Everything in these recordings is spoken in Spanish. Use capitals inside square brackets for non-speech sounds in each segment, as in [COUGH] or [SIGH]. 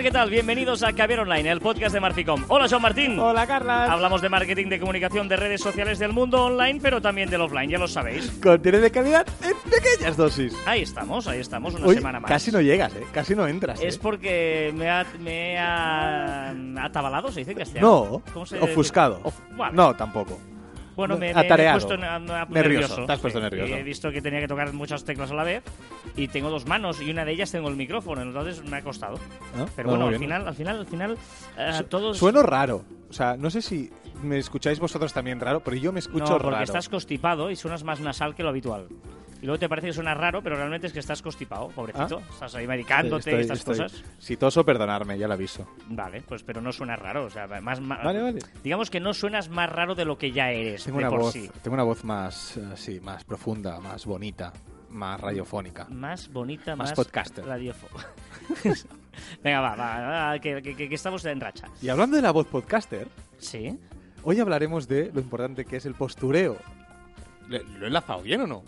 Hola, ¿qué tal? Bienvenidos a Caviar Online, el podcast de Marficom. Hola, Joan Martín. Hola, Carla. Hablamos de marketing, de comunicación, de redes sociales del mundo online, pero también del offline, ya lo sabéis. Contenido de calidad en pequeñas dosis. Ahí estamos, ahí estamos, una semana más. casi no llegas, ¿eh? Casi no entras. Es ¿eh? porque me ha, me ha atabalado, se dice en castellano. No, ¿Cómo se- ofuscado. Of- bueno, No, tampoco. Bueno, me, me- me he puesto Nervioso, nervioso. te has puesto nervioso. He visto que tenía que tocar muchas teclas a la vez y tengo dos manos y una de ellas tengo el micrófono, entonces me ha costado. ¿no? Pero No, bueno, muy al final, al final, al final, Su- todos... Sueno raro. O sea, no sé si me escucháis vosotros también raro, pero yo me escucho no, porque raro. estás constipado y suenas más nasal que lo habitual. Y luego te parece que suena raro, pero realmente es que estás constipado, pobrecito. Estás ahí medicándote y estas estoy- cosas. Si toso, perdonarme, ya lo aviso. Vale, pues pero no suena raro. O sea, más, más- Vale, vale. Digamos que no suenas más raro de lo que ya eres. Tengo de una por voz, sí. tengo una voz más, sí, más profunda, más bonita, más radiofónica. Más bonita, Más más, podcaster. radiofo- [LAUGHS] Venga, va, va, va, que, que- estamos en racha. Y hablando de la voz podcaster, Sí. hoy hablaremos de lo importante que es el postureo. ¿Le- ¿Lo he enlazado bien o no?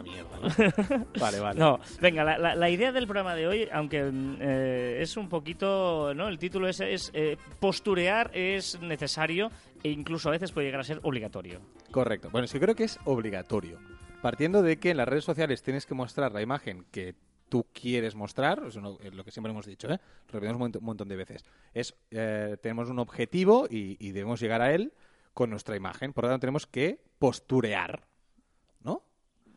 Una mierda, ¿no? [LAUGHS] vale, vale. No, venga, la, la- la idea del programa de hoy, aunque eh, es un poquito, ¿no? El título es, es eh, posturear es necesario e incluso a veces puede llegar a ser obligatorio. Correcto. Bueno, sí creo que es obligatorio. Partiendo de que en las redes sociales tienes que mostrar la imagen que tú quieres mostrar, es lo que siempre hemos dicho, ¿eh? lo repetimos un montón, un montón de veces. Es, eh, tenemos un objetivo y, y debemos llegar a él con nuestra imagen. Por lo tanto, tenemos que posturear.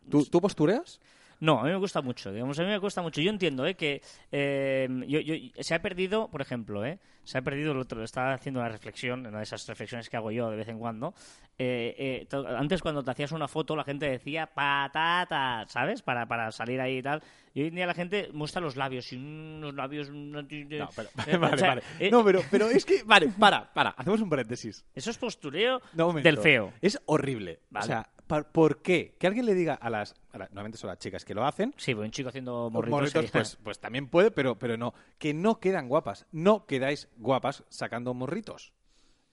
¿Tú, ¿tú postureas? No, a mí me gusta mucho, digamos, a mí me cuesta mucho. Yo entiendo ¿eh? que eh, yo- yo- se ha perdido, por ejemplo, ¿eh? se ha perdido el otro, estaba haciendo una reflexión, una de esas reflexiones que hago yo de vez en cuando. Eh, eh, antes cuando te hacías una foto la gente decía patata, ¿sabes? Para, para salir ahí y tal. Y hoy en día la gente muestra los labios y los labios... No, pero, [LAUGHS] [LAUGHS] vale, vale. eh, No, pero, pero es que, [LAUGHS] vale, para, para, hacemos un paréntesis. Eso es postureo No, del feo. Es horrible. Vale. O sea, ¿por- ¿por qué? Que alguien le diga a las, a la- normalmente son las chicas que lo hacen, Sí, un chico haciendo Morritos, morritos. pues, pues también puede, pero, pero no. Que no quedan guapas. No quedáis guapas sacando morritos.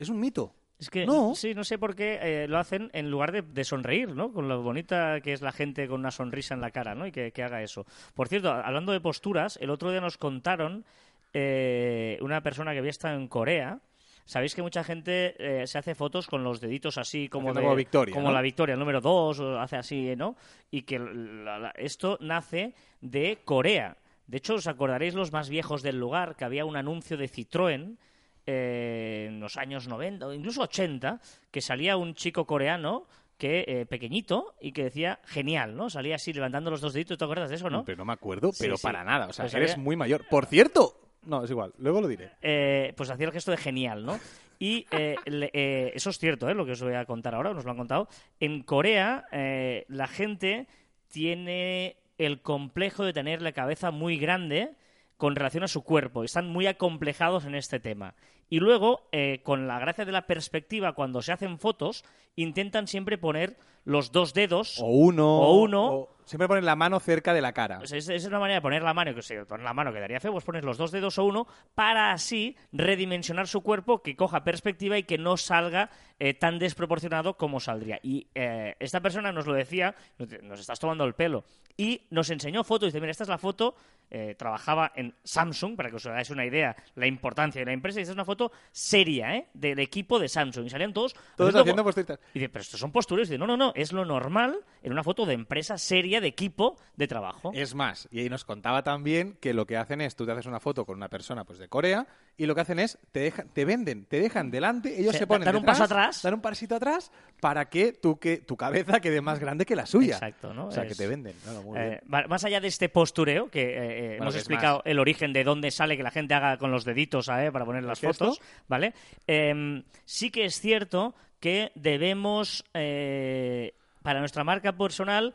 Es un mito. Es que, No. sí, no sé por qué eh, lo hacen en lugar de, de sonreír, ¿no? Con lo bonita que es la gente con una sonrisa en la cara, ¿no? Y que, que haga eso. Por cierto, hablando de posturas, el otro día nos contaron eh, una persona que había estado en Corea. Sabéis que mucha gente eh, se hace fotos con los deditos así como de como Victoria, como ¿no? la Victoria, el número 2, o hace así, ¿no? Y que la- la- esto nace de Corea. De hecho, os acordaréis los más viejos del lugar, que había un anuncio de Citroën eh, en los años 90 o incluso 80, que salía un chico coreano que eh, pequeñito y que decía genial, ¿no? Salía así levantando los dos deditos, ¿te acuerdas de eso, no? Pero no me acuerdo, pero sí. para nada. O sea, Pues eres había- muy mayor. Por cierto. No, es igual. Luego lo diré. eh, pues hacía el gesto de genial, ¿no? Y eh, le- eh, eso es cierto, ¿eh? lo que os voy a contar ahora, nos lo han contado. En Corea, eh, la gente tiene el complejo de tener la cabeza muy grande con relación a su cuerpo. Están muy acomplejados en este tema. Y luego, eh, con la gracia de la perspectiva, cuando se hacen fotos, intentan siempre poner los dos dedos. O uno. O uno. o- siempre poner la mano cerca de la cara. Pues es, es una manera de poner la mano, que si poner la mano quedaría feo, pues pones los dos dedos o uno para así redimensionar su cuerpo, que coja perspectiva y que no salga eh, tan desproporcionado como saldría. Y eh, esta persona nos lo decía, nos estás tomando el pelo, y nos enseñó fotos, dice, mira, esta es la foto, eh, trabajaba en Samsung, para que os hagáis una idea la importancia de la empresa, y esta es una foto seria, ¿eh? Del equipo de Samsung, y salían todos... Todos haciendo haciendo y dice, pero estos son posturas. Y dice, no, no, no, es lo normal en una foto de empresa seria, de equipo, de trabajo. Es más, y ahí nos contaba también que lo que hacen es, tú te haces una foto con una persona pues de Corea y lo que hacen es, te dejan, te venden, te dejan delante, ellos se ponen dan un detrás, paso atrás. dan un pasito atrás para que, tú, que tu cabeza quede más grande que la suya. Exacto, ¿no? O sea, que te venden. No, no, muy Eh, más allá de este postureo, que eh, eh, Bueno, hemos que explicado el origen de dónde sale que la gente haga con los deditos ¿eh? para poner las fotos, ¿vale? Em, sí que es cierto que debemos, eh, para nuestra marca personal,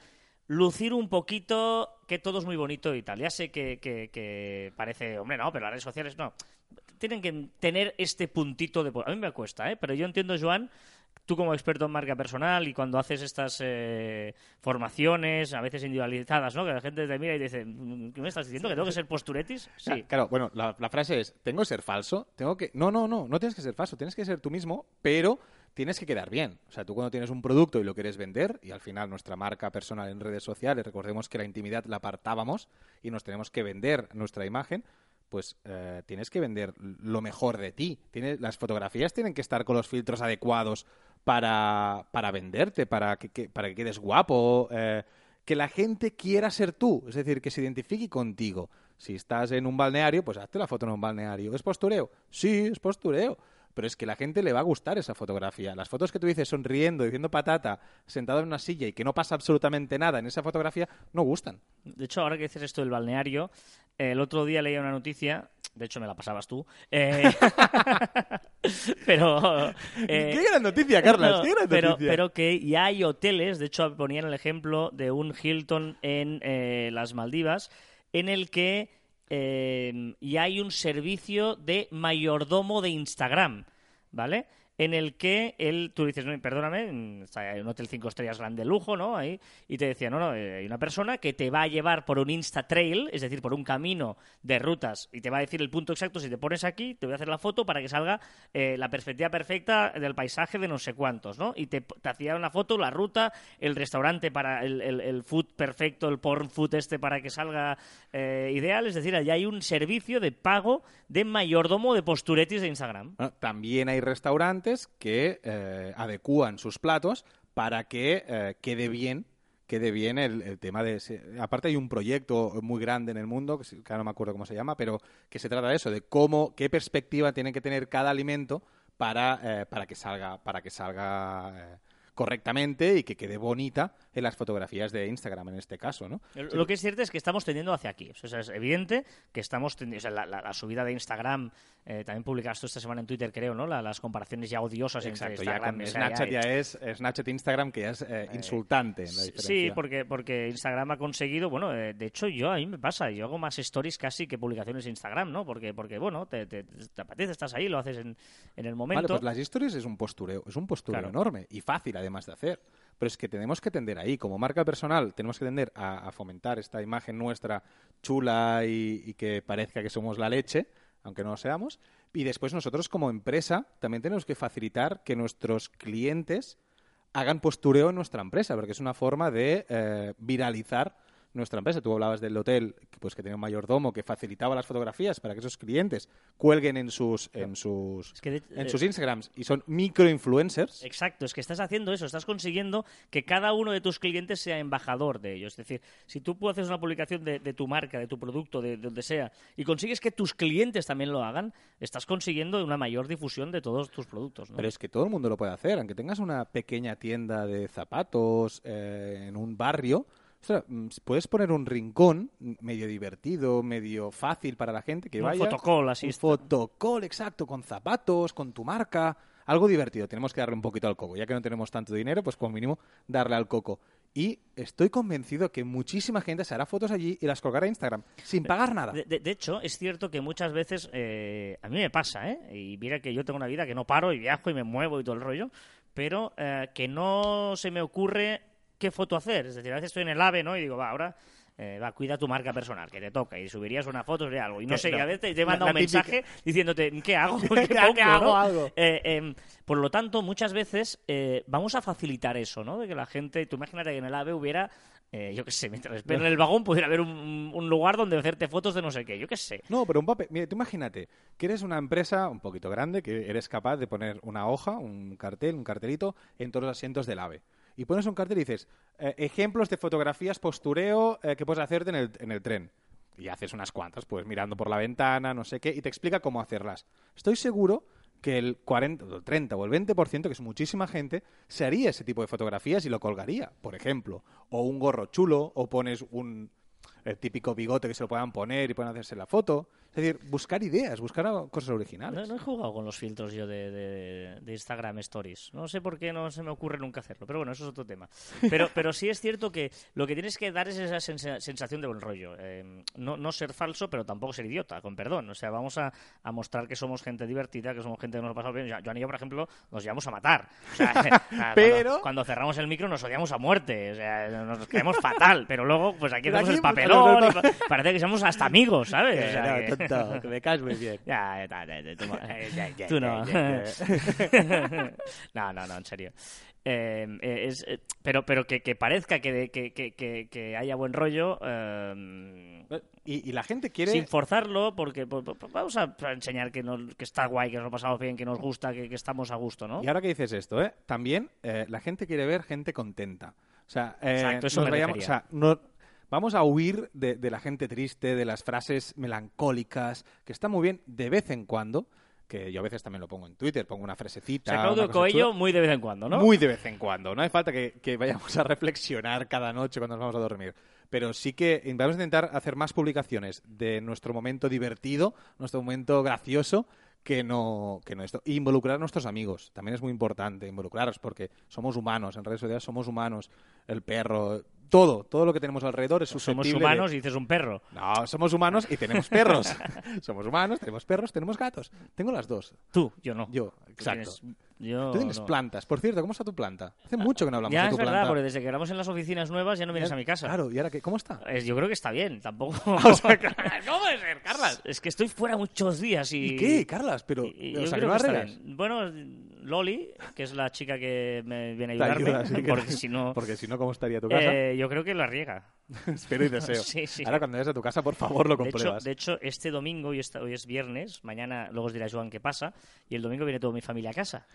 lucir un poquito que todo es muy bonito y tal. Ya sé que, que- que parece, hombre, no, pero las redes sociales no. Tienen que tener este puntito de... A mí me cuesta, ¿eh? Pero yo entiendo, Joan, tú como experto en marca personal y cuando haces estas eh, formaciones, a veces individualizadas, ¿no? Que la gente te mira y dice, "Mm, ¿qué me estás diciendo? ¿Que tengo que ser posturetis? Sí. Claro, bueno, la, la frase es, ¿tengo que ser falso? Tengo que... No, no, no, no tienes que ser falso, tienes que ser tú mismo, pero tienes que quedar bien. O sea, tú cuando tienes un producto y lo quieres vender, y al final nuestra marca personal en redes sociales, recordemos que la intimidad la apartábamos y nos tenemos que vender nuestra imagen, pues eh, tienes que vender lo mejor de ti. Tienes, las fotografías tienen que estar con los filtros adecuados para, para venderte, para que, que- para que quedes guapo, eh, que la gente quiera ser tú, es decir, que se identifique contigo. Si estás en un balneario, pues hazte la foto en un balneario. ¿Es postureo? Sí, es postureo. Pero es que la gente le va a gustar esa fotografía. Las fotos que tú dices sonriendo, diciendo patata, sentado en una silla y que no pasa absolutamente nada en esa fotografía, no gustan. De hecho, ahora que dices esto del balneario, el otro día leía una noticia, de hecho me la pasabas tú, eh, [LAUGHS] pero... eh, ¡Qué gran noticia, Carlas! no, ¡Qué gran pero, noticia! pero que ya hay hoteles, de hecho ponían el ejemplo de un Hilton en eh, las Maldivas, en el que eh, ya hay un servicio de mayordomo de Instagram, ¿vale? En el que él, tú dices, no, perdóname, en un hotel cinco estrellas grande lujo, ¿no? Ahí, y te decía, no, no, eh, hay una persona que te va a llevar por un Insta Trail, es decir, por un camino de rutas, y te va a decir el punto exacto, si te pones aquí, te voy a hacer la foto para que salga eh, la perspectiva perfecta del paisaje de no sé cuántos, ¿no? Y te, te hacía una foto, la ruta, el restaurante para el, el, el food perfecto, el porn food este para que salga eh, ideal, es decir, allá hay un servicio de pago de mayordomo de posturetis de Instagram. Bueno, también hay restaurantes que eh, adecúan sus platos para que eh, quede bien quede bien el, tema de... Aparte hay un proyecto muy grande en el mundo, que, ahora no me acuerdo cómo se llama, pero que se trata de eso, de cómo, qué perspectiva tiene que tener cada alimento para, eh, para que salga, para que salga correctamente y que quede bonita en las fotografías de Instagram en este caso, ¿no? Lo que es cierto es que estamos tendiendo hacia aquí. O sea, es evidente que estamos tendiendo. o sea, la, la- la subida de Instagram, eh, también publicaste esta semana en Twitter, creo, ¿no? La- las comparaciones ya odiosas Exacto, entre ya Instagram con o sea, Snapchat ya- ya es Snapchat Instagram que ya es eh, insultante en la Sí, porque, porque Instagram ha conseguido, bueno, eh, de hecho yo a mí me pasa, yo hago más stories casi que publicaciones en Instagram, ¿no? Porque, porque bueno, te, te, te apetece, estás ahí, lo haces en, en el Vale, momento. pues las historias es un postureo, es un postureo Claro. enorme y fácil además de hacer. Pero es que tenemos que tender ahí, como marca personal, tenemos que tender a, fomentar esta imagen nuestra chula y, y que parezca que somos la leche, aunque no lo seamos. Y después nosotros como empresa también tenemos que facilitar que nuestros clientes hagan postureo en nuestra empresa, porque es una forma de eh, viralizar nuestra empresa. Tú hablabas del hotel que, pues, que tenía un mayordomo que facilitaba las fotografías para que esos clientes cuelguen en sus, en sus, Es que de- en eh, sus Instagrams y son microinfluencers. Exacto, es que estás haciendo eso, estás consiguiendo que cada uno de tus clientes sea embajador de ellos. Es decir, si tú haces una publicación de, de tu marca, de tu producto, de, de donde sea, y consigues que tus clientes también lo hagan, estás consiguiendo una mayor difusión de todos tus productos. ¿no? Pero es que todo el mundo lo puede hacer, aunque tengas una pequeña tienda de zapatos eh, en un barrio. Mm, puedes poner un rincón medio divertido, medio fácil para la gente que Un vaya. fotocall, así Un fotocall, exacto, con zapatos, con tu marca. Algo divertido. Tenemos que darle un poquito al coco. Ya que no tenemos tanto dinero, pues como mínimo darle al coco. Y estoy convencido que muchísima gente se hará fotos allí y las colgará a Instagram sin pagar nada. De, de- de hecho, es cierto que muchas veces, eh, a mí me pasa, ¿eh? Y mira que yo tengo una vida que no paro y viajo y me muevo y todo el rollo, pero eh, que no se me ocurre qué foto hacer. Es decir, a veces estoy en el AVE, ¿no? Y digo, va, ahora... eh, va, cuida tu marca personal, que te toca, y subirías una foto de algo. Y no sé, y no. a veces te manda un mensaje diciéndote, ¿qué hago? [LAUGHS] [LAUGHS] ¿Qué, ¿Qué pongo, hago? no? Algo. Eh, em, por lo tanto, muchas veces eh, vamos a facilitar eso, ¿no? De que la gente, tú imagínate que en el AVE hubiera, eh, yo qué sé, mientras esperan en el vagón pudiera haber un, un lugar donde hacerte fotos de no sé qué, yo qué sé. No, pero un papel. Mira, tú imagínate que eres una empresa un poquito grande, que eres capaz de poner una hoja, un cartel, un cartelito en todos los asientos del AVE. Y pones un cartel y dices, eh, ejemplos de fotografías postureo eh, que puedes hacerte en el, en el tren. Y haces unas cuantas, pues mirando por la ventana, no sé qué, y te explica cómo hacerlas. Estoy seguro que el 40, o el 30 o el 20%, que es muchísima gente, se haría ese tipo de fotografías y lo colgaría, por ejemplo. O un gorro chulo, o pones un el típico bigote que se lo puedan poner y puedan hacerse la foto. Es decir, buscar ideas, buscar cosas originales. no he jugado con los filtros yo de, de- de Instagram Stories. No sé por qué no se me ocurre nunca hacerlo, pero bueno, eso es otro tema. Pero, [LAUGHS] pero sí es cierto que lo que tienes que dar es esa sensa- sensación de buen rollo. Eh, no, no ser falso, pero tampoco ser idiota, con perdón. O sea, vamos a, a mostrar que somos gente divertida, que somos gente que nos lo pasamos bien. Joan y yo, por ejemplo, nos llevamos a matar. O sea, [LAUGHS] [LAUGHS] Pero- Cuando, cerramos el micro nos odiamos a muerte. O sea, nos caemos fatal. Pero luego, pues aquí aquí, el papelón. no, no, y pa- parece que somos hasta amigos, ¿sabes? O sea, no, que- que me caes muy bien. Ya, ya, ya, tú, [LAUGHS] tú no. [LAUGHS] no, no, no, en serio. Eh, eh, es, eh, pero pero que, que parezca que, que, que, que, haya buen rollo eh, Y, y la gente quiere... sin forzarlo porque pues, vamos a enseñar que, nos, que está guay, que nos lo pasamos bien, que nos gusta, que, que estamos a gusto, ¿no? Y ahora que dices esto, ¿eh? también la gente quiere ver gente contenta. O sea, Exacto, eso nos refería. o sea, no- vamos a huir de, de la gente triste, de las frases melancólicas, que está muy bien de vez en cuando, que yo a veces también lo pongo en Twitter, pongo una O frasecita. sea, Claudio Coello muy de vez en cuando, ¿no? Muy de vez en cuando. No hace falta que, que vayamos a reflexionar cada noche cuando nos vamos a dormir. Pero sí que vamos a intentar hacer más publicaciones de nuestro momento divertido, nuestro momento gracioso, que no, que no esto. Y involucrar a nuestros amigos. También es muy importante involucraros porque somos humanos. En redes sociales somos humanos. El perro, todo, todo lo que tenemos alrededor es Somos susceptible de- humanos y dices un perro. No, somos humanos y tenemos perros. [LAUGHS] somos humanos, tenemos perros, tenemos gatos. Tengo las dos. Tú, yo no. Yo, exacto. tienes- yo Tú tienes no. plantas. Por cierto, ¿cómo está tu planta? Hace mucho que no hablamos Ya de es tu verdad, planta. porque desde que éramos en las oficinas nuevas ya no vienes a mi casa. Claro, ¿y ahora qué? ¿Cómo está? Es- yo creo que está bien, tampoco. [LAUGHS] O sea, [LAUGHS] ¿Cómo puede ser, Carlas? Es que estoy fuera muchos días y. ¿Y qué, Carlas? Pero, y- o sea, creo ¿que no arreglas? bien. Bueno, Loli, que es la chica que me viene a ayudarme, ayuda, sí, que- porque si no. Porque si no, ¿cómo estaría tu casa? eh, yo creo que la riega. Espero y [LAUGHS] deseo. sí, sí. Ahora cuando vayas a tu casa, por favor, lo De hecho, compruebas. de hecho, este domingo, hoy, está- hoy es viernes, mañana luego os dirá Joan qué pasa, y el domingo viene toda mi familia a casa.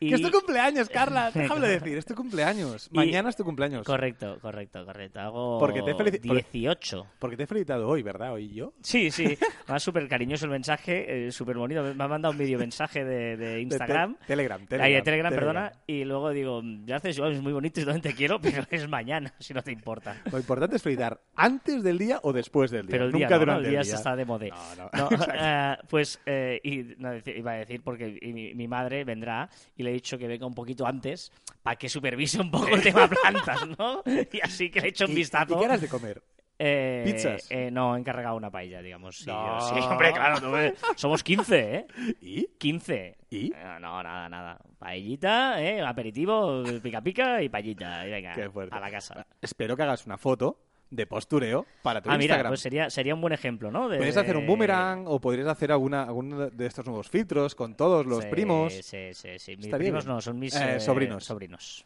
Y... Que es tu cumpleaños, Carlas. [LAUGHS] Déjame decir, es tu cumpleaños. Y- Mañana es tu cumpleaños. Correcto, correcto, correcto. Hago Porque te felici- porque- 18. Porque te he felicitado hoy, ¿verdad? Hoy yo. Sí, sí. [LAUGHS] Va súper cariñoso el mensaje, eh, súper bonito. Me ha mandado un vídeo mensaje de, de De Instagram. te- Telegram, Ahí, Telegram. de Telegram, perdona. Y luego digo, gracias, Joan, es muy bonito y te quiero, pero [LAUGHS] es mañana, si no te importa. Lo importante es felicitar antes del día o después del día. Pero el Nunca día, no, ¿no? durante el día el se día. está de modé. No, no. No, eh, pues, eh, y, no, iba a decir, porque y mi, mi madre vendrá y le he dicho que venga un poquito antes para que supervise un poco el tema plantas, ¿no? [LAUGHS] Y así que le he hecho un ¿Y- vistazo. ¿Y qué harás de comer? Eh, ¿Pizzas? eh, no, he encargado una paella, digamos. Sí, No. sí, hombre, claro. tú, eh, [LAUGHS] somos 15, ¿eh? ¿Y? 15. ¿Y? No, nada, nada. Paellita, ¿eh? Aperitivo, pica pica y paellita. Y venga, Qué fuerte. a la casa. Espero que hagas una foto de postureo para tu Ah, mira, Instagram. pues sería, sería un buen ejemplo, ¿no? De- Podrías hacer un boomerang o podrías hacer alguna, alguno de estos nuevos filtros con todos los Sí, primos. Sí, sí, sí. Mis primos bien. no, son mis Eh, eh, sobrinos. sobrinos.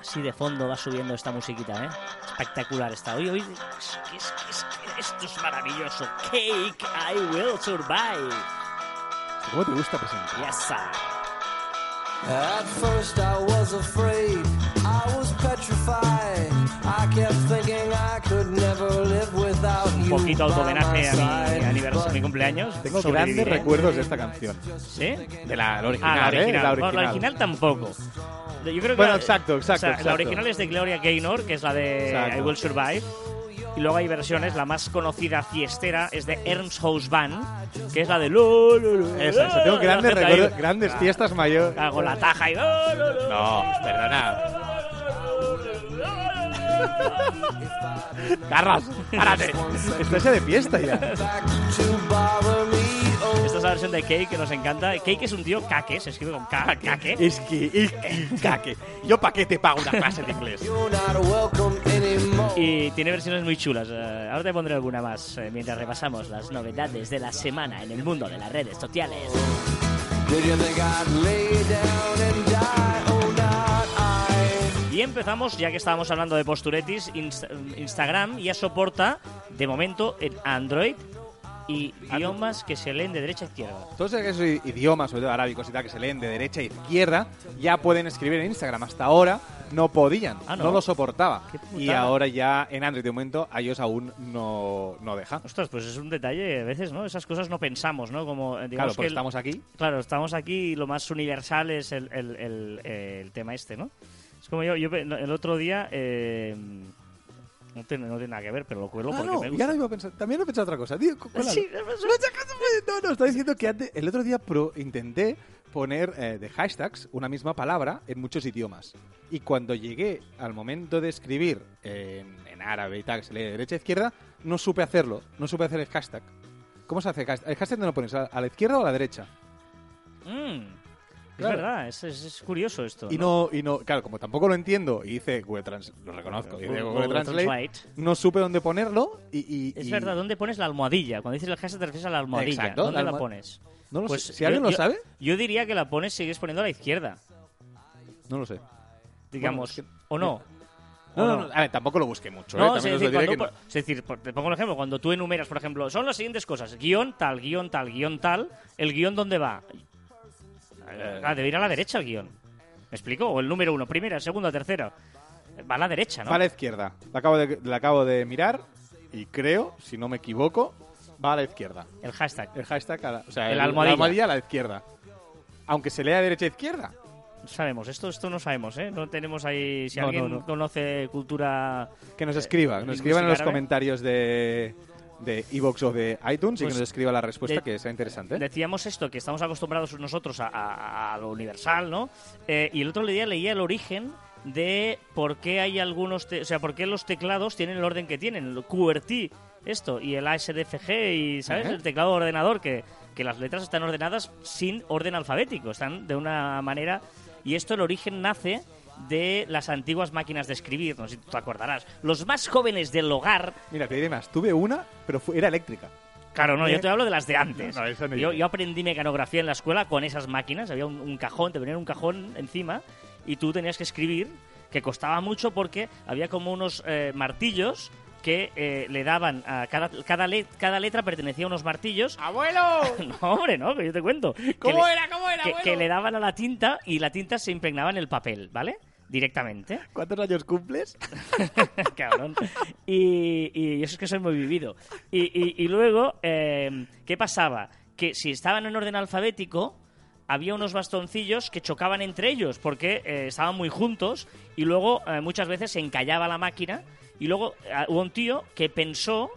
Así de fondo va subiendo esta musiquita, ¿eh? Espectacular está. Oye, oye, es es es esto es maravilloso. Cake, I will survive. ¿Cómo te gusta presentar? Yes, sir. At first I was afraid, I was petrified. I kept thinking I could never live without Un poquito by autohomenaje a mi aniversario, a mi cumpleaños. Tengo Sobreviviré. grandes recuerdos de esta canción. ¿Sí? De la, la original, Ah, la ¿eh? original. La original. la original tampoco. Yo creo que Bueno, la- exacto, exacto, o sea, exacto. La original es de Gloria Gaynor, que es la de Exacto. I Will Survive. Y luego hay versiones, la más conocida fiestera es de Ernst House Band, que es la de lo, lo, lo, Esa, esa. Tengo grandes ahí, recuerdos, grandes fiestas mayores. Hago la taja y lo, lo, lo, No, perdona. Carras, párate. Estás ya de fiesta ya. La versión de Cake que nos encanta. Cake es un tío caque, se escribe con K, caque. Es que, es que, caque. Yo pa' qué te pago una clase de inglés. Y tiene versiones muy chulas. Eh, ahora te pondré alguna más eh, mientras repasamos las novedades de la semana en el mundo de las redes sociales. Oh. Y empezamos, ya que estábamos hablando de posturetis, Inst- Instagram ya soporta, de momento, en Android y idiomas que se leen de derecha a izquierda. Todos esos idiomas, sobre todo arábicos y tal, que se leen de derecha a izquierda, ya pueden escribir en Instagram. Hasta ahora no podían, Ah, ¿no? no lo soportaba. Y ahora ya en Android de momento iOS aún no, no deja. Ostras, pues es un detalle, a veces, ¿no? Esas cosas no pensamos, ¿no? Como, eh, digamos Claro, que el- estamos aquí. Claro, estamos aquí y lo más universal es el, el- el- eh, tema este, ¿no? Es como yo, yo el otro día... eh, no, tiene, no tiene nada que ver, pero lo cuelo Ah, porque no, me y gusta. ahora iba a pensar, también he pensado otra cosa. Tío. Sí, No, no, está diciendo que antes, el otro día pro- intenté poner eh, de hashtags una misma palabra en muchos idiomas. Y cuando llegué al momento de escribir en, en árabe y tal, que se lee de derecha a izquierda, no supe hacerlo. No supe hacer el hashtag. ¿Cómo se hace el hashtag? ¿El hashtag dónde lo pones? ¿A, a la izquierda o a la derecha? Mm. Es verdad, es, es- es curioso esto. Y no, y no, claro, como tampoco lo entiendo, y dice Google Translate, lo reconozco, dice Google Translate, Translate. no supe dónde ponerlo y... y- Es y- verdad, ¿dónde pones la almohadilla? Cuando dices el hashtag te refieres a la almohadilla. Exacto, ¿Dónde la pones? No lo Pues sé. Si yo- alguien lo yo- sabe, Yo diría que la pones, sigues poniendo a la izquierda, no lo sé. digamos. es que- ¿O no? No, ¿O no, no, a ver, tampoco lo busqué mucho, ¿eh? No, es También os decir, cuando es decir, te pongo un ejemplo, cuando tú enumeras, por ejemplo, son las siguientes cosas, guion tal, guion tal, guion tal, ¿el guion dónde va? Ah, debe ir a la derecha el guion. ¿Me explico? O el número uno, primera, segunda, tercera. Va a la derecha, no. Va a la izquierda. La acabo, de, la acabo de mirar y creo, si no me equivoco, va a la izquierda. El hashtag. El hashtag, a la, o sea, El el- almohadilla. la almohadilla a la izquierda. Aunque se lea derecha a izquierda. No sabemos, esto, esto no sabemos, ¿eh? No tenemos ahí... Si No, alguien no, no. conoce cultura... Que nos escriba, que nos escriban en los árabe. comentarios de de Evox o de iTunes y Pues, que nos escriba la respuesta, de- que sea interesante. Decíamos esto, que estamos acostumbrados nosotros a, a- a lo universal, ¿no? Eh, y el otro día leía el origen de por qué hay algunos, o sea, por qué los teclados tienen el orden que tienen, el QWERTY, esto, y el ASDFG, y, ¿sabes? Ajá. El teclado de ordenador, que, que las letras están ordenadas sin orden alfabético, están de una manera... Y esto, el origen nace de las antiguas máquinas de escribir, no sé si tú te acordarás. Los más jóvenes del hogar Mira, te diré más. Tuve una, pero fue- era eléctrica. Claro, no, yo ¿Eh? te hablo de las de antes. No, no, yo, aprendí mecanografía en la escuela con esas máquinas. Había un, un cajón, te venía un cajón encima y tú tenías que escribir, que costaba mucho porque había como unos eh, martillos que eh, le daban a cada, cada, le- cada letra pertenecía a unos martillos. [LAUGHS] ¡Abuelo! [LAUGHS] No, hombre, no, que yo te cuento. ¿Cómo le- era? ¿Cómo era, que, abuelo? que le daban a la tinta y la tinta se impregnaba en el papel, ¿vale? Directamente. [LAUGHS] ¿Cuántos años cumples? Cabrón. Y, y eso es que soy muy vivido. Y, y- y luego, eh, ¿qué pasaba? Que si estaban en orden alfabético, había unos bastoncillos que chocaban entre ellos porque eh, estaban muy juntos y luego eh, muchas veces se encallaba la máquina y luego eh, hubo un tío que pensó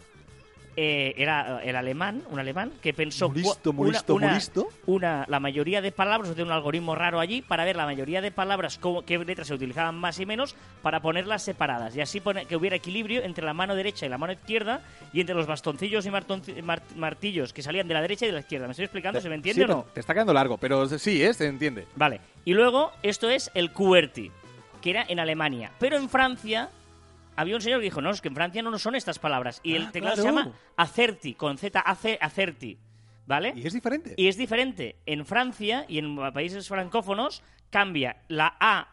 eh, era el alemán, un alemán que pensó cua- muy listo, muy una, listo. una- la mayoría de palabras, de un algoritmo raro allí para ver la mayoría de palabras, cómo, qué letras se utilizaban más y menos para ponerlas separadas y así pone- que hubiera equilibrio entre la mano derecha y la mano izquierda y entre los bastoncillos y martonci- mar- martillos que salían de la derecha y de la izquierda. ¿Me estoy explicando? ¿Se me entiende Sí, o no? Te está quedando largo, pero sí, ¿eh? Se entiende. Vale. Y luego, esto es el QWERTY, que era en Alemania. Pero en Francia había un señor que dijo, no, es que en Francia no son estas palabras. Y el Ah, teclado claro. se llama Acerti, con Z, AC, Acerti. ¿Vale? Y es diferente. Y es diferente. En Francia y en países francófonos cambia la A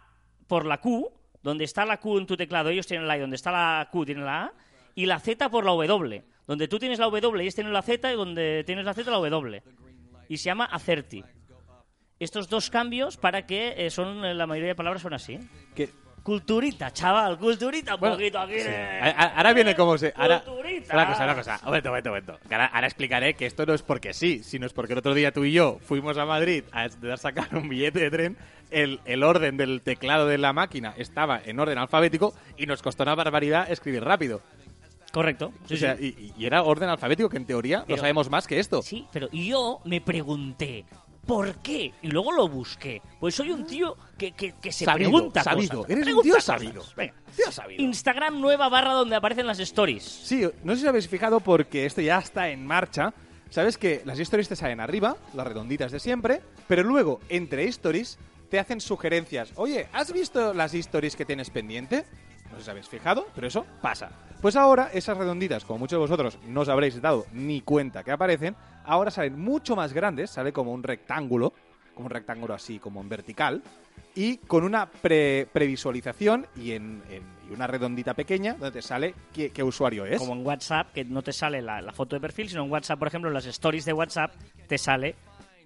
por la Q, donde está la Q en tu teclado, ellos tienen la A, y donde está la Q tienen la A, y la Z por la W, donde tú tienes la W ellos tienen la Z, y donde tienes la Z la W. Y se llama Acerti. Estos dos cambios para que eh, son eh, la mayoría de palabras son así. Que- Culturita, chaval, culturita un Bueno, poquito aquí. sí. Ahora viene como se. Ahora, Culturita. una cosa, una cosa. Un momento, un momento, un momento. Ahora, ahora explicaré que esto no es porque sí, sino es porque el otro día tú y yo fuimos a Madrid a sacar un billete de tren. El, el orden del teclado de la máquina estaba en orden alfabético y nos costó una barbaridad escribir rápido. Correcto. Sí, o sea, sí. y, y era orden alfabético que en teoría Pero- lo sabemos más que esto. Sí, pero yo me pregunté, ¿por qué? Y luego lo busqué. Pues soy un tío que, que, que se Sabido, pregunta sabido. cosas. Eres un tío sabido. Venga. Tío sabido. Instagram nueva barra donde aparecen las stories. Sí, no sé si os habéis fijado porque esto ya está en marcha. Sabes que las stories te salen arriba, las redonditas de siempre, pero luego entre stories te hacen sugerencias. Oye, ¿has visto las stories que tienes pendiente? No sé si habéis fijado, pero eso pasa. Pues ahora esas redonditas, como muchos de vosotros no os habréis dado ni cuenta que aparecen, ahora salen mucho más grandes, sale como un rectángulo, como un rectángulo así, como en vertical, y con una pre- previsualización y, en, en- y una redondita pequeña donde te sale qué, qué usuario es. Como en WhatsApp, que no te sale la, la foto de perfil, sino en WhatsApp, por ejemplo, en las stories de WhatsApp te sale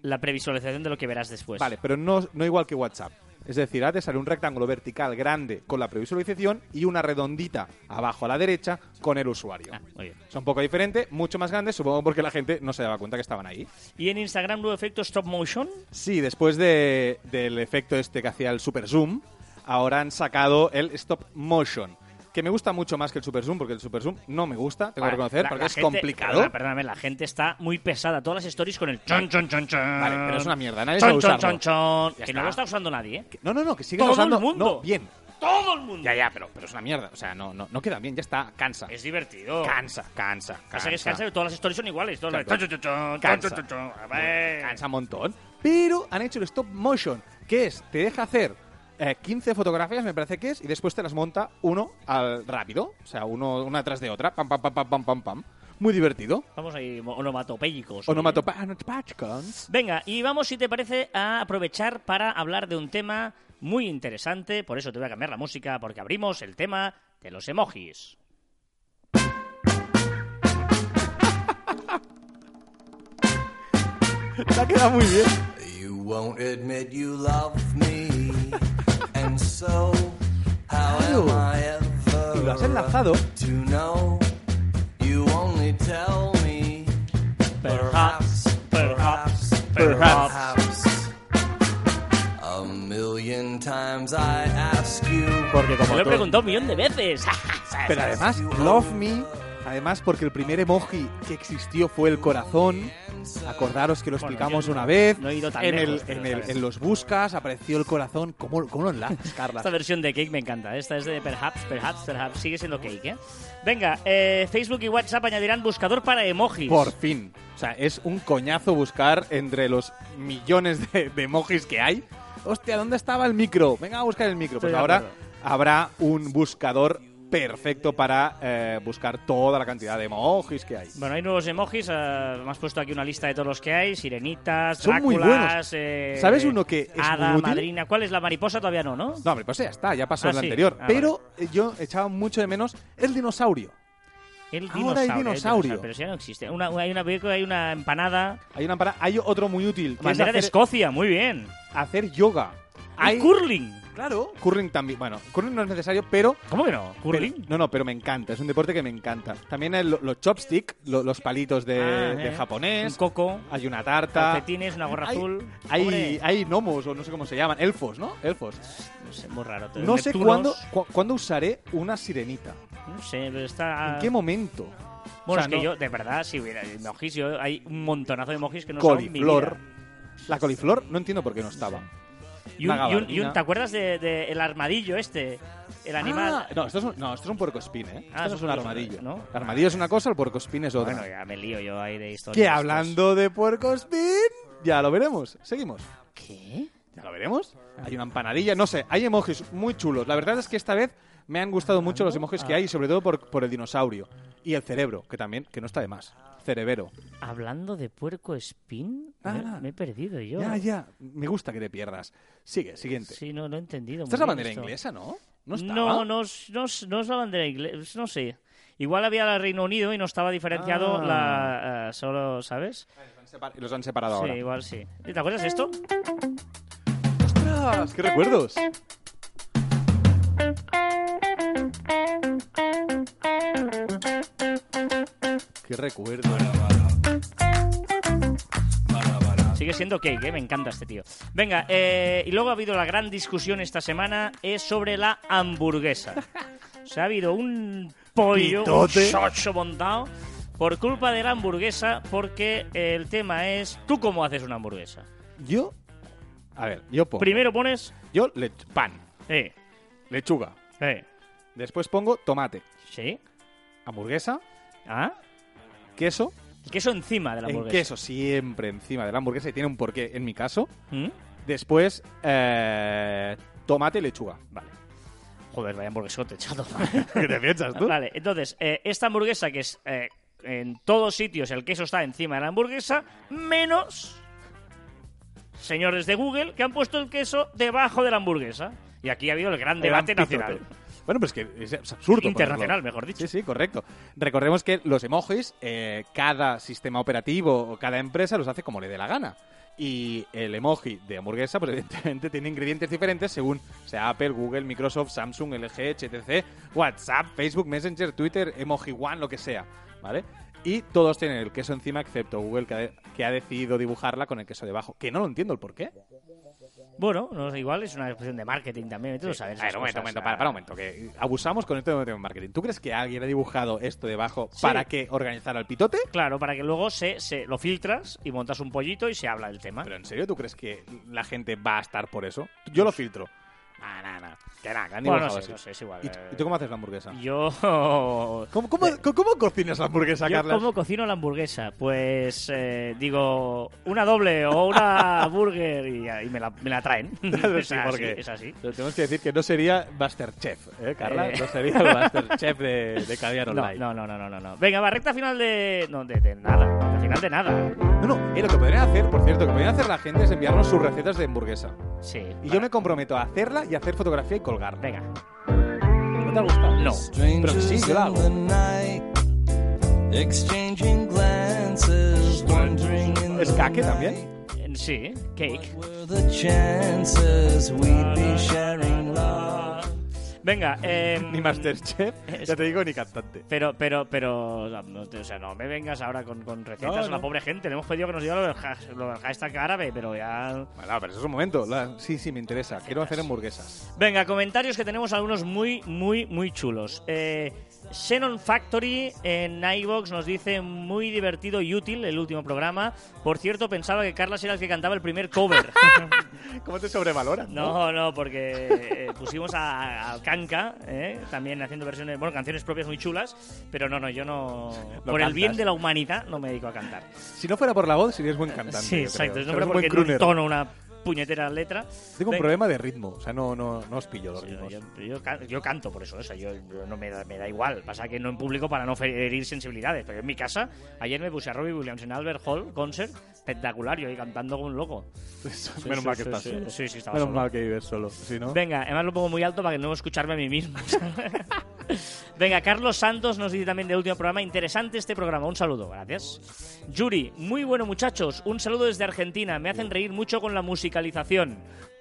la previsualización de lo que verás después. Vale, pero no, no igual que WhatsApp. Es decir, ahora te sale un rectángulo vertical grande con la previsualización y una redondita abajo a la derecha con el usuario. Ah, muy bien. Es un poco diferente, mucho más grande, supongo porque la gente no se daba cuenta que estaban ahí. Y en Instagram nuevo efecto stop motion. Sí, después de- del efecto este que hacía el super zoom, ahora han sacado el stop motion. Que me gusta mucho más que el super zoom, porque el super zoom no me gusta, tengo Vale, que reconocer, la- porque la es gente- complicado. Perdona, perdóname, la gente está muy pesada. Todas las stories con el chon, chon, chon, chon. Vale, pero es una mierda, nadie Chon, sabe chon, chon, Que está. no lo está usando nadie, ¿eh? No, no, no, que siguen Todo el usando. mundo. No, bien. Todo el mundo. Ya, ya, pero, pero es una mierda. O sea, no, no, no queda bien, ya está, cansa. Es divertido. Cansa, cansa, Pasa que es cansa, todas las stories son iguales. Todas las- Claro. chon, chon, Cansa. Cansa un montón. Pero han hecho el stop motion, ¿Qué es? Te deja hacer eh, 15 fotografías, me parece que es, y después te las monta uno al rápido. O sea, uno una tras de otra. Pam, pam, pam, pam, pam, pam, pam. Muy divertido. Vamos ahí, onomatopéyicos. Onomatopachcons. Venga, y vamos, si te parece, a aprovechar para hablar de un tema muy interesante. Por eso te voy a cambiar la música, porque abrimos el tema de los emojis. [LAUGHS] Te ha quedado muy bien. You won't admit you love me, Claro. am I ever Y lo has enlazado. to know? You only tell me, Perhaps, perhaps, perhaps. A million times I ask you, Porque Me como lo he todo- preguntado un millón de veces. [LAUGHS] Pero además, Love Me, además porque el primer emoji que existió fue el corazón. Acordaros que lo Bueno, explicamos una vez. no he ido tan en, lejos, el, en, el- los buscas apareció el corazón. ¿Cómo, cómo lo enlazas, Carla? Esta versión de Cake me encanta. Esta es de Perhaps, Perhaps, Perhaps. Sigue siendo Cake, ¿eh? Venga, eh, Facebook y WhatsApp añadirán buscador para emojis. Por fin. O sea, es un coñazo buscar entre los millones de, de emojis que hay. Hostia, ¿dónde estaba el micro? Venga a buscar el micro. Pues ahora habrá un buscador perfecto para eh, buscar toda la cantidad de emojis que hay. Bueno, hay nuevos emojis. eh, me has puesto aquí una lista de todos los que hay. Sirenitas, Son muy Dráculas, buenos. eh, ¿Sabes uno que es muy útil? madrina. ¿Cuál es la mariposa? Todavía no, ¿no? No, pues ya está, ya pasó Ah, en la sí. anterior. Ah, Pero eh, yo echaba mucho de menos el dinosaurio. El Ahora hay dinosaurio. el dinosaurio. Pero si ya no existe. Una, hay, una, hay una empanada. Hay una para, hay otro muy útil, que es Bandera de Escocia, muy bien. hacer yoga. Hay curling. Claro, curling también. Bueno, curling no es necesario, pero ¿Cómo que no? ¿Curling? Pero- no, no, pero me encanta. Es un deporte que me encanta. También el- los chopstick, lo- los palitos de, Ah, de eh. japonés. Un coco. Hay una tarta. Calcetines, una gorra Hay- azul. Hay, hay gnomos, o no sé cómo se llaman. Elfos, ¿no? Elfos. no sé, muy raro. No sé cuándo, cu- cuándo usaré una sirenita. No sé, pero está... ¿En qué momento? Bueno, O sea, es que no- yo, de verdad, si hubiera emojis, yo, hay un montonazo de emojis que no son mi Coliflor. vida. La coliflor no entiendo por qué no estaba. Y un, y un- y un-. ¿Te acuerdas del de, el armadillo este? El animal. Ah, no, esto es un, no, esto es un puercoespín, ¿eh? Ah, esto es un armadillo. ¿no? El armadillo es una cosa, el puercoespín es otra. bueno, ya me lío yo ahí de historia. que hablando de puercoespín, ya lo veremos. Seguimos. ¿Qué? Ya lo veremos. Hay una empanadilla, no sé, hay emojis muy chulos. La verdad es que esta vez me han gustado mucho los emojis que hay, sobre todo por, por el dinosaurio. Y el cerebro, que también, que no está de más. Cerebero. Hablando de puerco espín, Ah, me, he perdido yo. Ya, ya. Me gusta que te pierdas. Sigue, siguiente. Sí, no, no he entendido. Esta es la bien bandera esto. inglesa, ¿no? No estaba. No, no, es- no, es- no es la bandera inglesa, no sé. Igual había la Reino Unido y no estaba diferenciado Ah. la... eh, solo, ¿sabes? Y los han separado Sí, ahora. igual sí. ¿Te acuerdas de esto? ¡Ostras! ¡Qué recuerdos! ¡Qué recuerdos! Sigue siendo cake, ¿eh? me encanta este tío. Venga, eh, y luego ha habido la gran discusión esta semana, es sobre la hamburguesa. O sea, ha habido un pollo, un montado por culpa de la hamburguesa, porque el tema es, ¿tú cómo haces una hamburguesa? Yo. A ver, yo pongo. Primero pones... Yo le pan, Eh, lechuga. eh, Después pongo tomate, ¿sí? hamburguesa, ¿Ah? queso. El queso encima de la En hamburguesa. queso siempre encima de la hamburguesa y tiene un porqué en mi caso. ¿Mm? Después, eh, tomate y lechuga. Vale. Joder, vaya hamburguesote, chato. [LAUGHS] ¿Qué te piensas tú? Vale, entonces, eh, esta hamburguesa que es eh, en todos sitios el queso está encima de la hamburguesa, menos señores de Google que han puesto el queso debajo de la hamburguesa. Y aquí ha habido el gran debate pitote. Bueno, pues que es, es absurdo. Internacional, ponerlo. mejor dicho. Sí, sí, correcto. Recordemos que los emojis, eh, cada sistema operativo o cada empresa los hace como le dé la gana. Y el emoji de hamburguesa, pues [LAUGHS] evidentemente tiene ingredientes diferentes según sea Apple, Google, Microsoft, Samsung, LG, HTC, WhatsApp, Facebook, Messenger, Twitter, Emoji One, lo que sea. ¿Vale? Y todos tienen el queso encima, excepto Google, que ha, que ha decidido dibujarla con el queso debajo. Que no lo entiendo el por qué. Bueno, no, igual es una cuestión de marketing también, tú sabes. A ver, un momento, un cosas, momento, para, para un momento, que abusamos con esto de marketing. ¿Tú crees que alguien ha dibujado esto debajo Sí. para que organizara el pitote? Claro, para que luego se, se lo filtras y montas un pollito y se habla del tema. ¿Pero en serio tú crees que la gente va a estar por eso? Yo lo filtro. Nah, nah, nah. Que nada, que han Bueno, no dibujado sé, así. no sé, es igual. ¿Y, eh. y tú cómo haces la hamburguesa? Yo... [LAUGHS] ¿Cómo, cómo, cómo cocinas la hamburguesa, Yo Carlas? cómo cocino la hamburguesa. Pues eh, digo, una doble o una [LAUGHS] burger y, y me, la, me la traen. [LAUGHS] Sí, es, así, es así. Tenemos que decir que no sería Masterchef, ¿eh, Carla? Eh. No sería el Masterchef de, de Caviar No, Online. no, no, no, no, no, no. Venga, va, recta final de... No, de, de nada. Recta final de nada. No, no, eh, lo que podrían hacer, por cierto, lo que podrían hacer la gente es enviarnos sus recetas de hamburguesa. Sí. Y yo me comprometo a hacerla y a hacer fotografía y colgarla. Venga. ¿No te ha gustado? No. Pero sí, yo la hago. ¿Es night también? Eh, Sí, cake. Venga, [LAUGHS] eh, Ni Masterchef, [LAUGHS] ya te digo, ni cantante. Pero, pero, pero, no, o sea, no me vengas ahora con, con recetas No, a la pobre gente. Le hemos pedido que nos diga lo del, has- lo del hashtag árabe, pero ya... Bueno, pero eso es un momento. La- Sí, sí, me interesa. Quiero hacer hamburguesas. Venga, comentarios que tenemos algunos muy, muy, muy chulos. Eh, Xenon Factory en iVox nos dice muy divertido y útil el último programa. Por cierto, pensaba que Carlas era el que cantaba el primer cover. [LAUGHS] ¿Cómo te sobrevaloran? No, no, porque eh, pusimos a- al Kanka, eh, también haciendo versiones, bueno, canciones propias muy chulas, pero no, no, yo no, por el bien de la humanidad, no me dedico a cantar. Si no fuera por la voz, serías buen cantante. sí, exacto, no fuera porque un tono una puñetera letra. Tengo un problema de ritmo. O sea, no, no, no os pillo los Yo, ritmos. yo- yo yo canto por eso, o sea, yo, no me da, me da igual. Pasa que no en público para no herir sensibilidades. Pero en mi casa, ayer me puse a Robbie Williams en Albert Hall Concert, espectacular, yo ahí cantando como un loco. [LAUGHS] Sí, menos sí, mal que sí, estás sí. solo. Sí, sí, estaba Menos solo. mal que vives solo. Si no... Venga, además lo pongo muy alto para que no escucharme a mí mismo. [LAUGHS] [LAUGHS] Venga, Carlos Santos nos dice también del último programa, interesante este programa, un saludo, gracias. Yuri, muy bueno muchachos, un saludo desde Argentina, me hacen reír mucho con la musicalización.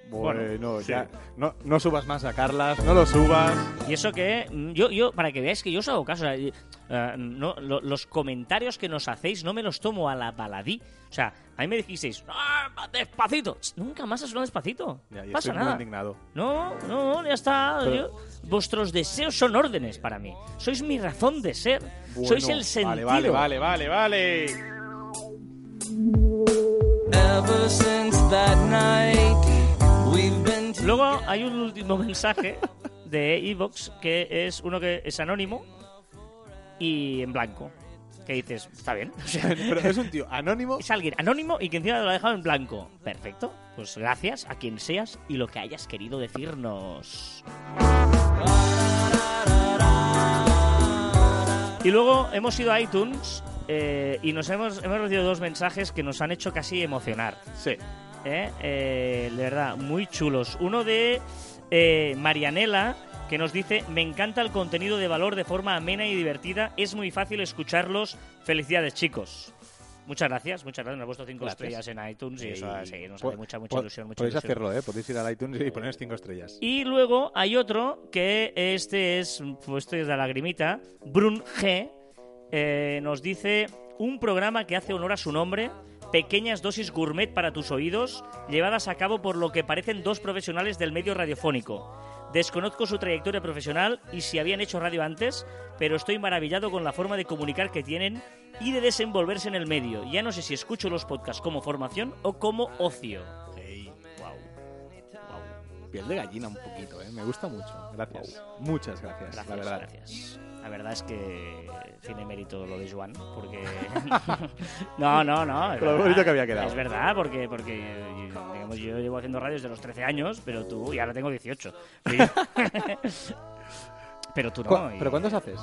Bueno, sí. ya. No, no subas más a Carlas, no lo subas. Y eso que, mm, yo, yo para que veáis que yo os hago caso, o sea, y, eh, no, lo- los comentarios que nos hacéis no me los tomo a la baladí. O sea, a mí me dijisteis, "Ah, despacito. Nunca más ha sonado despacito. Ya, No yo pasa estoy muy nada. indignado. No, no, ya está. Pero- Yo- vuestros deseos son órdenes para mí. Sois mi razón de ser. Bueno, Sois el sentido. Vale, vale, vale, vale. Ever since that night, Luego hay un último [LAUGHS] mensaje de Evox que es uno que es anónimo y en blanco. Que dices, está bien. [LAUGHS] O sea, [LAUGHS] Pero es un tío anónimo. es alguien anónimo y que encima lo ha dejado en blanco. Perfecto. Pues gracias a quien seas y lo que hayas querido decirnos. Y luego hemos ido a iTunes eh, y nos hemos, hemos recibido dos mensajes que nos han hecho casi emocionar. Sí. ¿Eh? Eh, de verdad, muy chulos. Uno de eh, Marianela, que nos dice, me encanta el contenido de valor de forma amena y divertida, es muy fácil escucharlos. Felicidades, chicos. Muchas gracias, muchas gracias. Nos ha puesto cinco Gracias. estrellas en iTunes y eso sí, nos hace mucha, mucha ilusión. Mucha Podéis ilusión. hacerlo, ¿eh? Podéis ir al iTunes y poner cinco estrellas. Y luego hay otro que este es, pues este es de lagrimita, Brun G, eh, nos dice un programa que hace honor a su nombre, pequeñas dosis gourmet para tus oídos, llevadas a cabo por lo que parecen dos profesionales del medio radiofónico. Desconozco su trayectoria profesional y si habían hecho radio antes, pero estoy maravillado con la forma de comunicar que tienen y de desenvolverse en el medio. Ya no sé si escucho los podcasts como formación o como ocio. Piel de gallina un poquito, ¿eh? Me gusta mucho. Gracias. Muchas gracias, Gracias, la verdad. gracias. La verdad es que tiene mérito lo de Joan, porque... [LAUGHS] no, no, no. es lo verdad. bonito que había quedado. Es verdad, porque, porque digamos, yo llevo haciendo radio desde los 13 años, pero tú, y ahora tengo 18. [LAUGHS] pero tú no. ¿Cu- y ¿Pero cuántos haces?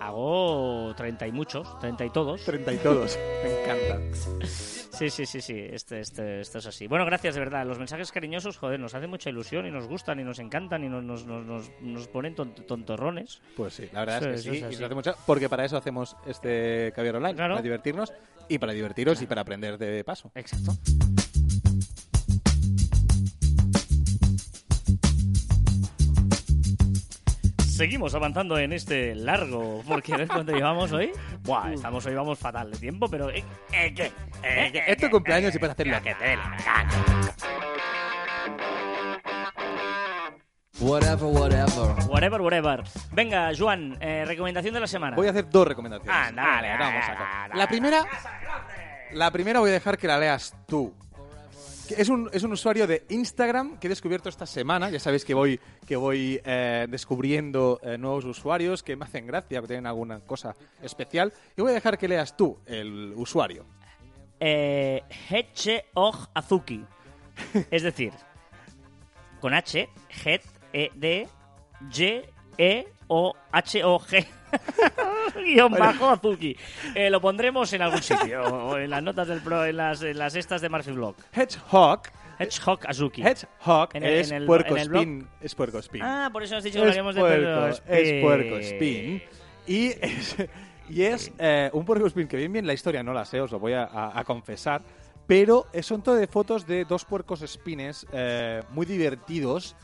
Hago 30 y muchos, 30 y todos. Treinta y todos. [LAUGHS] Me encanta. Sí, sí, sí, sí, este, este, esto es así. Bueno, gracias, de verdad. Los mensajes cariñosos, joder, nos hacen mucha ilusión y nos gustan y nos encantan y nos, nos, nos, nos, ponen tont- tontorrones. Pues sí, la verdad es que sí. es y así. nos hace mucha- porque para eso hacemos este Caviar Online. Claro. Para divertirnos y para divertiros y para aprender de paso. Exacto. Seguimos avanzando en este largo, porque ¿ves cuánto llevamos hoy? Buah, estamos hoy vamos fatal de tiempo, pero ¿eh, eh, qué? ¿Eh, qué? Es tu cumpleaños y puedes hacerlo. Que te dé la gana. Whatever, whatever. Whatever, whatever. Venga, Juan, eh, recomendación de la semana. Voy a hacer dos recomendaciones. Ah, dale, vamos dale, a dale, La primera, la primera voy a dejar que la leas tú. Es un, es un usuario de Instagram que he descubierto esta semana. Ya sabéis que voy, que voy eh, descubriendo eh, nuevos usuarios que me hacen gracia, que tienen alguna cosa especial. Y voy a dejar que leas tú el usuario. Eh, Hedgehog Azuki. Es decir, con H, Het, E, D, G, E, O, H, O, G. [LAUGHS] Guión bajo Azuki. Eh, lo pondremos en algún sitio, o en las notas del pro, en las, en las estas de Marfil Blog. Hedgehog. Hedgehog Azuki. Hedgehog En el- es en el- puerco en el blog. spin. Es puerco spin. Ah, por eso has dicho que es, hablaríamos de puerco, es puerco spin. Y es, y es eh, un puerco spin que bien bien la historia no la sé, os lo voy a, a- a confesar. Pero son todo de fotos de dos puercos spines eh, muy divertidos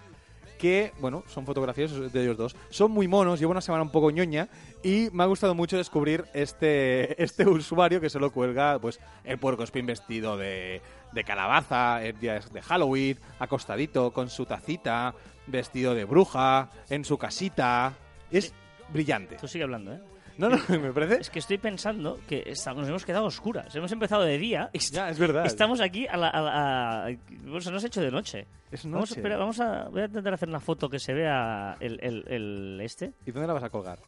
que, bueno, son fotografías de ellos dos. Son muy monos, llevo una semana un poco ñoña y me ha gustado mucho descubrir este, [LAUGHS] este usuario que solo cuelga pues el puerco spin vestido de, de calabaza, en días de Halloween, acostadito, con su tacita, vestido de bruja, en su casita. Es brillante. Tú sigue hablando, ¿eh? No, no, [LAUGHS] me parece... Es que estoy pensando que estamos- nos hemos quedado oscuras. Hemos empezado de día. y Ya, es verdad. Estamos aquí a la. A la- a- o sea, nos ha hecho de noche. Es Vamos a, noche. esperar, vamos a. Voy a intentar hacer una foto que se vea el, el, el este. ¿Y dónde la vas a colgar?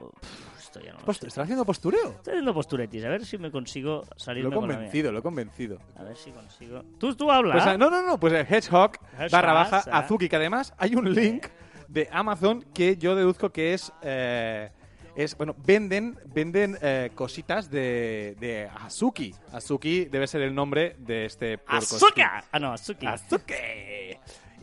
Uf, esto ya no lo sé. ¿Estás haciendo postureo? Estoy haciendo posturetis. A ver si me consigo salir Lo he convencido, lo he convencido. A ver si consigo. Tú, tú habla. Pues, ah, no, no, no, pues el Hedgehog Hedgehog, barra baja ah. Azuki, que además hay un link de Amazon que yo deduzco que es... eh, es bueno, venden, venden eh, cositas de, de Azuki. Azuki debe ser el nombre de este puerco ¡Azuka! Ah, no, Azuki. Azuki.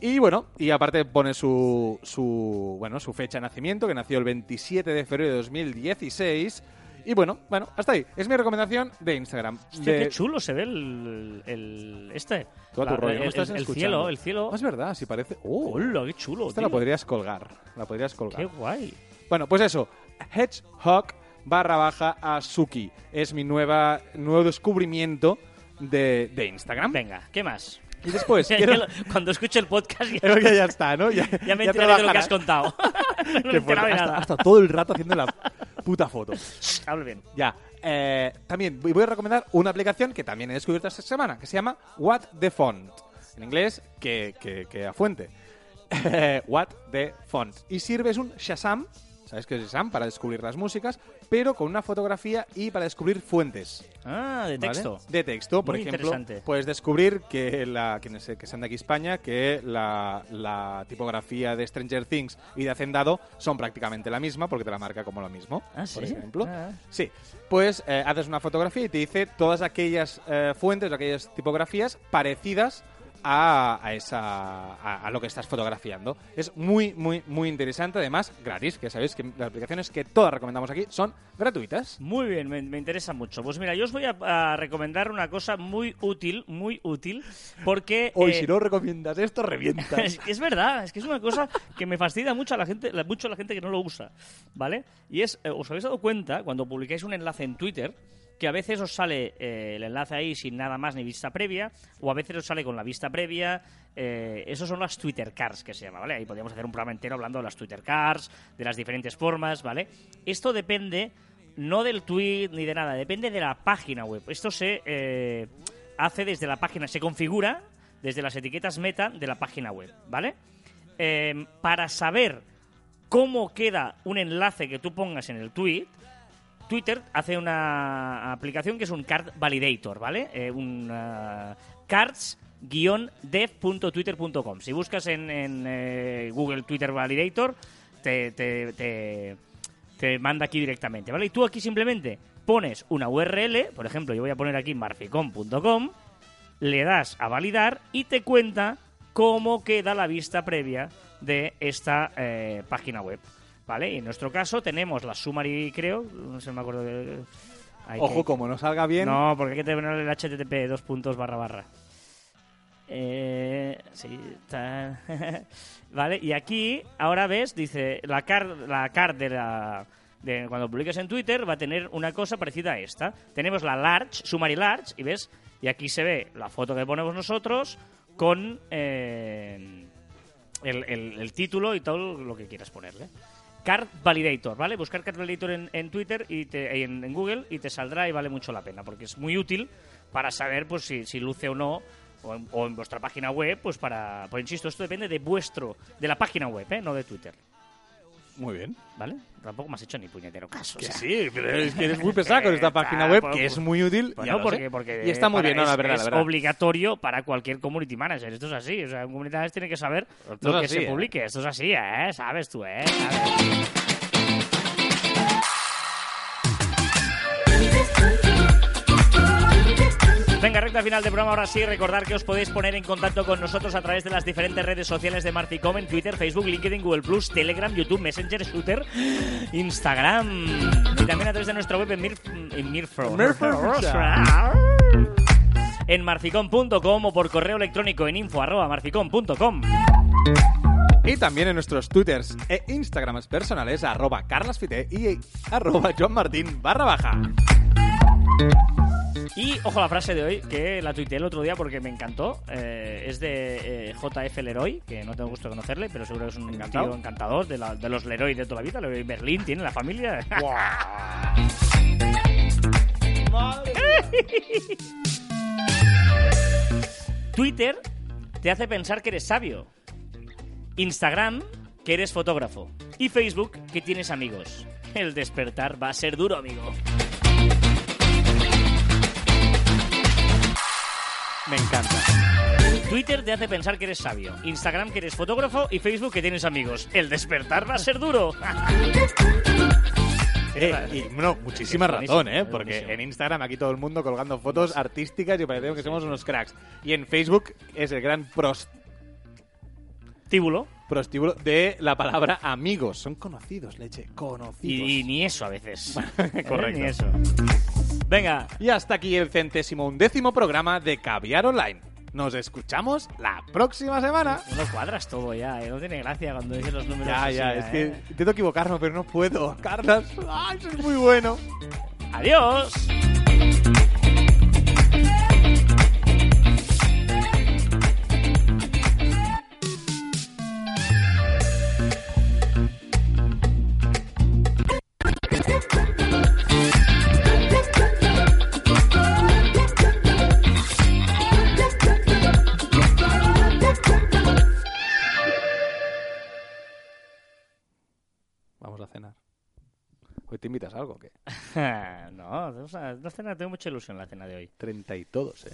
Y bueno, y aparte pone su, su, bueno, su fecha de nacimiento, que nació el 27 de febrero de 2016. Y bueno, bueno, hasta ahí. Es mi recomendación de Instagram. Hostia, De- qué chulo se ve el, el este. Tu La- rollo, el, ¿no estás el- el escuchando? cielo, el cielo. Ah, Es verdad, si parece... ¡Oh! ¡Hola, qué chulo! Esta tío! la podrías colgar. La podrías ¡Qué colgar. guay! Bueno, pues eso. Hedgehog barra baja Azuki. Es mi nueva, nuevo descubrimiento de, de Instagram. Venga, ¿qué más? Y después [LAUGHS] quiero... cuando escuche el podcast ya, que ya está, ¿no? Ya, [LAUGHS] ya me de lo que has contado. [LAUGHS] no me fuerte. Hasta, nada. hasta todo el rato haciendo la puta foto. Hable bien. Ya. Eh, también voy voy a recomendar una aplicación que también he descubierto esta semana, que se llama What the Font. En inglés, que, que, que a fuente. What the Font. Y sirve, es un Shazam, ¿sabes es Shazam? Para descubrir las músicas, pero con una fotografía y para descubrir fuentes. Ah, de ¿vale? texto. De texto, por Muy ejemplo. Puedes descubrir que, la, quienes, que sean de aquí España, que la, la tipografía de Stranger Things y de Hacendado son prácticamente la misma, porque te la marca como lo mismo. Ah, por ¿sí? ejemplo. Ah. Sí, pues eh, haces una fotografía y te dice todas aquellas eh, fuentes, aquellas tipografías parecidas a, a esa, a, a lo que estás fotografiando. Es muy, muy, muy interesante. Además, gratis, que sabéis que las aplicaciones que todas recomendamos aquí son gratuitas. Muy bien, me, me interesa mucho. Pues mira, yo os voy a, a recomendar una cosa muy útil, muy útil, porque... Hoy, eh, si no recomiendas esto, revientas. [LAUGHS] es, verdad, es que es una cosa que me fascina mucho a la gente, mucho a la gente que no lo usa, ¿vale? Y es, eh, ¿os habéis dado cuenta cuando publicáis un enlace en Twitter que a veces os sale eh, el enlace ahí sin nada más ni vista previa, o a veces os sale con la vista previa? Eh, esos son las Twitter Cards que se llama, ¿vale? Ahí podríamos hacer un programa entero hablando de las Twitter Cards, de las diferentes formas, ¿vale? Esto depende no del tweet ni de nada, depende de la página web. Esto se eh, hace desde la página, se configura desde las etiquetas meta de la página web, ¿vale? Eh, para saber cómo queda un enlace que tú pongas en el tweet, Twitter hace una aplicación que es un card validator, ¿vale? Eh, un ah, cards-dev.twitter.com. Si buscas en, en, eh, Google Twitter Validator, te, te- manda aquí directamente, ¿vale? Y tú aquí simplemente pones una URL, por ejemplo, yo voy a poner aquí marficom.com, le das a validar y te cuenta cómo queda la vista previa de esta eh, página web. ¿Vale? Y en nuestro caso tenemos la summary, creo, no sé, me acuerdo de... Hay Ojo, que- como no salga bien. No, porque hay que tener el HTTP dos puntos barra barra. Eh, sí, ta- [LAUGHS] vale, y aquí ahora ves, dice, la card, la card de la... De cuando publiques en Twitter va a tener una cosa parecida a esta. Tenemos la large, summary large, y ves, y aquí se ve la foto que ponemos nosotros con eh, el, el- el título y todo lo que quieras ponerle. Card Validator, ¿vale? Buscar Card Validator en, en Twitter y te- en, en Google y te saldrá y vale mucho la pena porque es muy útil para saber pues si, si luce o no o en, o en vuestra página web, pues para, pues insisto, esto depende de vuestro, de la página web, ¿eh? no de Twitter, Muy bien. ¿vale? Tampoco me has hecho ni puñetero caso. o Que sea. sí, pero es que eres muy [LAUGHS] pesado con esta página web, que es muy útil. Bueno, ya porque, porque y está muy bien, no, la verdad, es la verdad. obligatorio para cualquier community manager. Esto es así. O sea, un community manager tiene que saber Esto lo que así, se ¿eh? publique. Esto es así, ¿eh? Sabes tú, ¿eh? ¿Sabes? Venga, recta final del programa. Ahora sí, recordar que os podéis poner en contacto con nosotros a través de las diferentes redes sociales de Marficom en Twitter, Facebook, LinkedIn, Google Plus, Telegram, YouTube, Messenger, Shooter, Instagram y también a través de nuestra web en, Mir en Mirfro. [LAUGHS] en marficom.com o por correo electrónico en info arroba marficom.com. Y también en nuestros twitters e instagrams personales, arroba carlasfite y arroba johnmartin barra baja. Y ojo la frase de hoy, que la tuiteé el otro día porque me encantó. eh, es de eh, JF Leroy, que no tengo gusto de conocerle, pero seguro que es un Encantado. tío encantador de, la- de los Leroy de toda la vida. Leroy Berlín tiene la familia. [LAUGHS] Twitter te hace pensar que eres sabio. Instagram, que eres fotógrafo. Y Facebook, que tienes amigos. El despertar va a ser duro, amigo. Me encanta. Twitter te hace pensar que eres sabio. Instagram que eres fotógrafo y Facebook que tienes amigos. El despertar va a ser duro. [LAUGHS] Eh, y bueno, muchísima razón, ¿eh? Porque en Instagram aquí todo el mundo colgando fotos artísticas y parecemos que somos unos cracks. Y en Facebook es el gran pros- Tíbulo. prostíbulo de la palabra amigos. Son conocidos, leche, conocidos. Y, y ni eso a veces. [LAUGHS] Correcto. Ni eso. Venga, Y hasta aquí el centésimo undécimo programa de Caviar Online. Nos escuchamos la próxima semana. no lo cuadras todo ya. ¿eh? No tiene gracia cuando dices los números. Ya, así, ya, ¿eh? es que intento equivocarme, pero no puedo. Carlas, ¡ay, eso es muy bueno! Adiós. Invitas a algo o qué? [LAUGHS] no, o sea, no cena, tengo mucha ilusión la cena de hoy. Treinta y todos, ¿eh?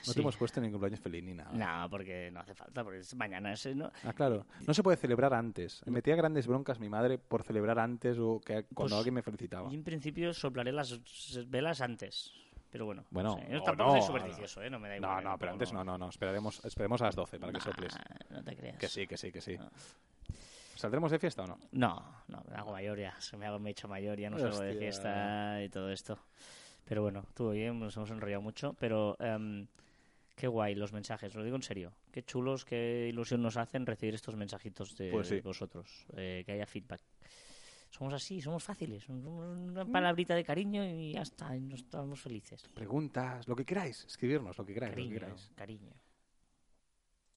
No sí. te hemos puesto ni cumpleaños feliz ni nada. No, porque no hace falta, porque es mañana. Es, no, Ah, claro. No se puede celebrar antes. Me metía grandes broncas mi madre por celebrar antes o que cuando Pues, alguien me felicitaba. Y en principio soplaré las velas antes. Pero bueno, Bueno, no sé, yo tampoco no, soy supersticioso, ¿eh? No me da igual. No, no, pero antes no, no, no. Esperaremos, esperemos a las 12 para que soples. No te creas. Que sí, que sí, que sí. ¿Saldremos de fiesta o no? No, no, me hago mayor ya. Se me hago me he hecho mayor, ya no salgo de fiesta y todo esto. Pero bueno, estuvo bien, nos hemos enrollado mucho. Pero em, qué guay los mensajes, lo digo en serio. Qué chulos, qué ilusión nos hacen recibir estos mensajitos de Pues sí. vosotros. eh, que haya feedback. Somos así, somos fáciles. Una palabrita de cariño y ya está, y nos estamos felices. Preguntas, lo que queráis. Escribirnos, lo que queráis, lo que Cariño, queráis. cariño.